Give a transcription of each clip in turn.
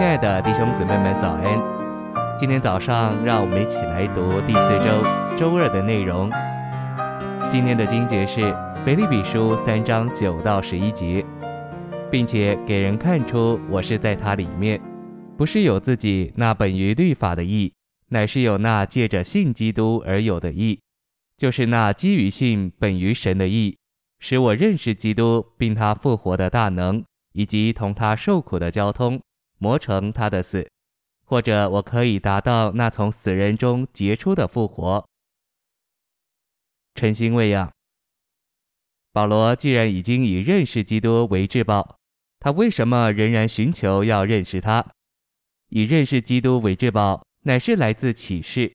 亲爱的弟兄姊妹们，早安！今天早上，让我们一起来读第四周周二的内容。今天的经节是腓立比书三章九到十一节，并且给人看出我是在他里面，不是有自己那本于律法的义，乃是有那借着信基督而有的义，就是那基于信本于神的义，使我认识基督，并他复活的大能。以及同他受苦的交通，磨成他的死，或者我可以达到那从死人中结出的复活。晨星喂养。保罗既然已经以认识基督为至宝，他为什么仍然寻求要认识他？以认识基督为至宝，乃是来自启示，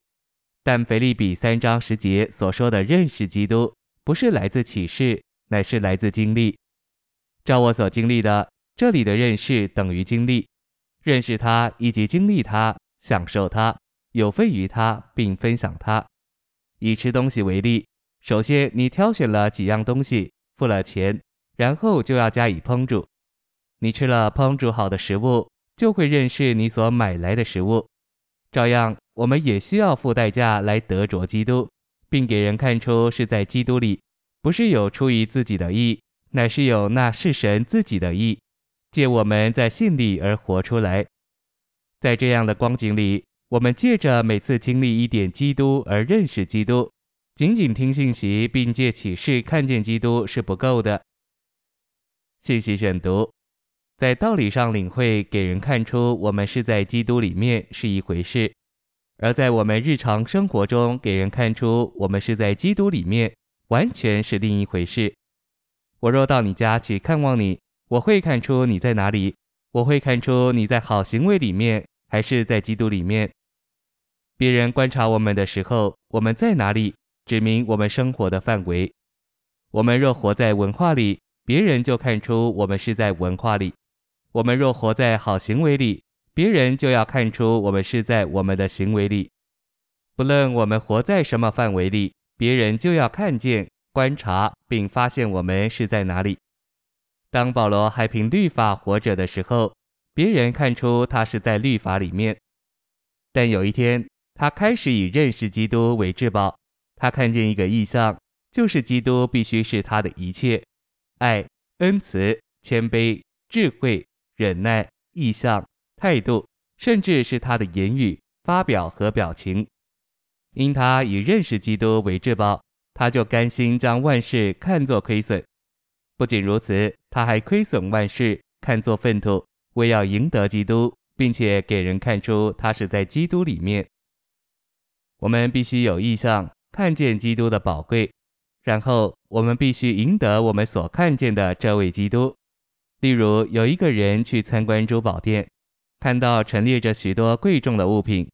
但腓利比三章十节所说的认识基督，不是来自启示，乃是来自经历。照我所经历的，这里的认识等于经历，认识他以及经历他，享受他，有份于他，并分享他。以吃东西为例，首先你挑选了几样东西，付了钱，然后就要加以烹煮。你吃了烹煮好的食物，就会认识你所买来的食物。照样，我们也需要付代价来得着基督，并给人看出是在基督里，不是有出于自己的意。乃是有那是神自己的意，借我们在信里而活出来。在这样的光景里，我们借着每次经历一点基督而认识基督，仅仅听信息并借启示看见基督是不够的。信息选读，在道理上领会，给人看出我们是在基督里面是一回事；而在我们日常生活中，给人看出我们是在基督里面，完全是另一回事。我若到你家去看望你，我会看出你在哪里。我会看出你在好行为里面，还是在基督里面。别人观察我们的时候，我们在哪里，指明我们生活的范围。我们若活在文化里，别人就看出我们是在文化里；我们若活在好行为里，别人就要看出我们是在我们的行为里。不论我们活在什么范围里，别人就要看见。观察并发现我们是在哪里。当保罗还凭律法活着的时候，别人看出他是在律法里面。但有一天，他开始以认识基督为至宝。他看见一个意象，就是基督必须是他的一切：爱、恩慈、谦卑、智慧、忍耐、意象、态度，甚至是他的言语、发表和表情。因他以认识基督为至宝。他就甘心将万事看作亏损，不仅如此，他还亏损万事，看作粪土，为要赢得基督，并且给人看出他是在基督里面。我们必须有意向，看见基督的宝贵，然后我们必须赢得我们所看见的这位基督。例如，有一个人去参观珠宝店，看到陈列着许多贵重的物品，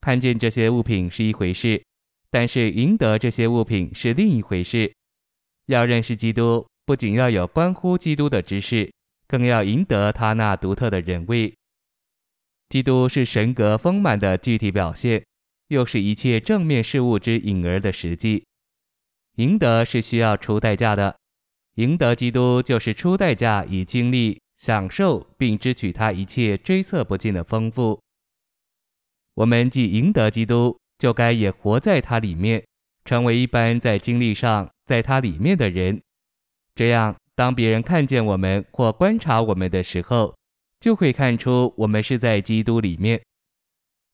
看见这些物品是一回事。但是赢得这些物品是另一回事。要认识基督，不仅要有关乎基督的知识，更要赢得他那独特的人位。基督是神格丰满的具体表现，又是一切正面事物之影儿的实际。赢得是需要出代价的，赢得基督就是出代价以经历、享受并支取他一切追测不尽的丰富。我们既赢得基督。就该也活在他里面，成为一般在经历上在他里面的人。这样，当别人看见我们或观察我们的时候，就会看出我们是在基督里面。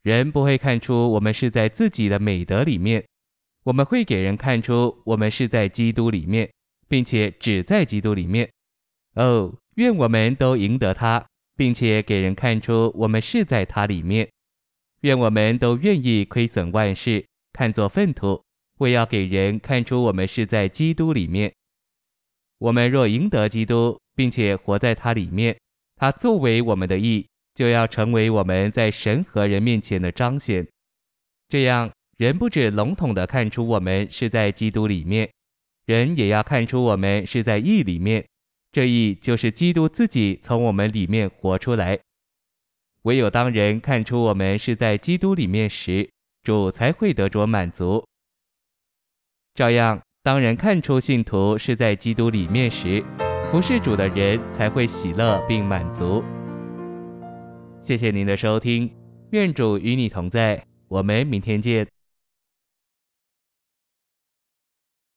人不会看出我们是在自己的美德里面，我们会给人看出我们是在基督里面，并且只在基督里面。哦，愿我们都赢得他，并且给人看出我们是在他里面。愿我们都愿意亏损万事，看作粪土，为要给人看出我们是在基督里面。我们若赢得基督，并且活在他里面，他作为我们的义，就要成为我们在神和人面前的彰显。这样，人不止笼统地看出我们是在基督里面，人也要看出我们是在义里面。这义就是基督自己从我们里面活出来。唯有当人看出我们是在基督里面时，主才会得着满足。照样，当人看出信徒是在基督里面时，服侍主的人才会喜乐并满足。谢谢您的收听，愿主与你同在，我们明天见。